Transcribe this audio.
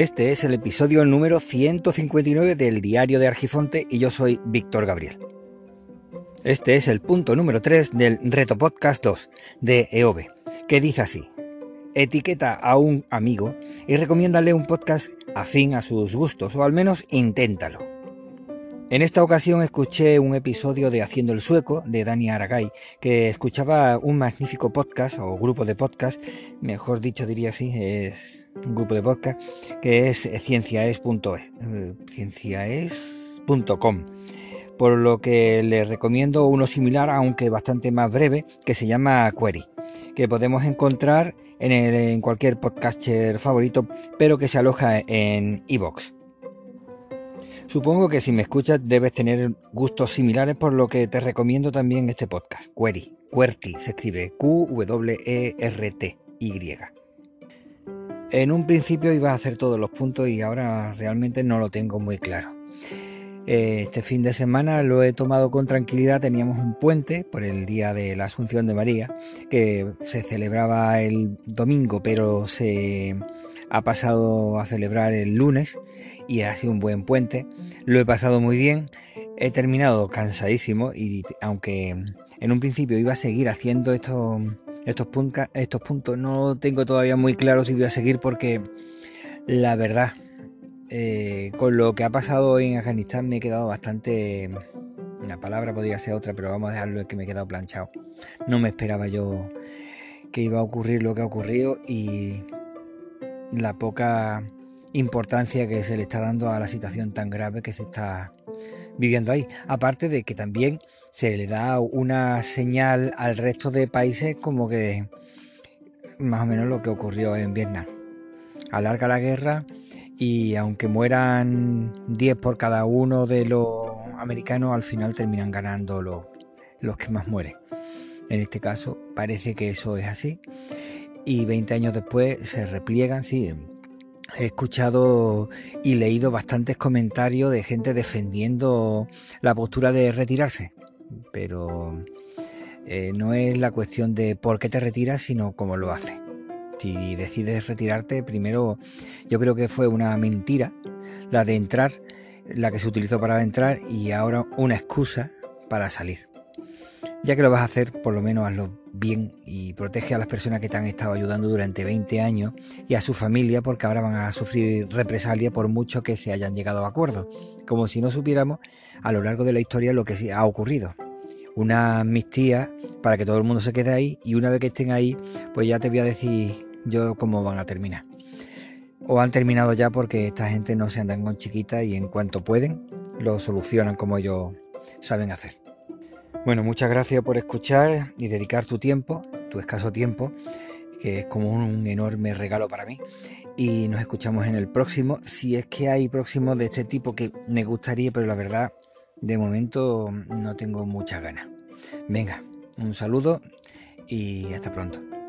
Este es el episodio número 159 del Diario de Argifonte y yo soy Víctor Gabriel. Este es el punto número 3 del Reto Podcast 2 de EOB, que dice así. Etiqueta a un amigo y recomiéndale un podcast afín a sus gustos, o al menos inténtalo. En esta ocasión escuché un episodio de Haciendo el Sueco de Dani Aragay, que escuchaba un magnífico podcast o grupo de podcast, mejor dicho diría así, es un grupo de podcast, que es cienciaes.es, cienciaes.com. Por lo que les recomiendo uno similar, aunque bastante más breve, que se llama Query, que podemos encontrar en, en cualquier podcaster favorito, pero que se aloja en iVoox. Supongo que si me escuchas debes tener gustos similares, por lo que te recomiendo también este podcast, Query. QWERTY se escribe Q-W-E-R-T-Y. En un principio iba a hacer todos los puntos y ahora realmente no lo tengo muy claro. Eh, este fin de semana lo he tomado con tranquilidad. Teníamos un puente por el día de la Asunción de María, que se celebraba el domingo, pero se ha pasado a celebrar el lunes y ha sido un buen puente. Lo he pasado muy bien. He terminado cansadísimo y aunque en un principio iba a seguir haciendo estos, estos, puntos, no tengo todavía muy claro si voy a seguir porque la verdad, eh, con lo que ha pasado en Afganistán me he quedado bastante... La palabra podría ser otra, pero vamos a dejarlo que me he quedado planchado. No me esperaba yo que iba a ocurrir lo que ha ocurrido y la poca importancia que se le está dando a la situación tan grave que se está viviendo ahí. Aparte de que también se le da una señal al resto de países como que más o menos lo que ocurrió en Vietnam. Alarga la guerra y aunque mueran 10 por cada uno de los americanos, al final terminan ganando los, los que más mueren. En este caso parece que eso es así. Y 20 años después se repliegan, sí, he escuchado y leído bastantes comentarios de gente defendiendo la postura de retirarse, pero eh, no es la cuestión de por qué te retiras, sino cómo lo haces. Si decides retirarte, primero yo creo que fue una mentira la de entrar, la que se utilizó para entrar y ahora una excusa para salir. Ya que lo vas a hacer, por lo menos hazlo bien y protege a las personas que te han estado ayudando durante 20 años y a su familia porque ahora van a sufrir represalia por mucho que se hayan llegado a acuerdos. Como si no supiéramos a lo largo de la historia lo que ha ocurrido. Una amnistía para que todo el mundo se quede ahí y una vez que estén ahí, pues ya te voy a decir yo cómo van a terminar. O han terminado ya porque esta gente no se andan con chiquitas y en cuanto pueden lo solucionan como ellos saben hacer. Bueno, muchas gracias por escuchar y dedicar tu tiempo, tu escaso tiempo, que es como un enorme regalo para mí. Y nos escuchamos en el próximo, si es que hay próximos de este tipo que me gustaría, pero la verdad, de momento no tengo muchas ganas. Venga, un saludo y hasta pronto.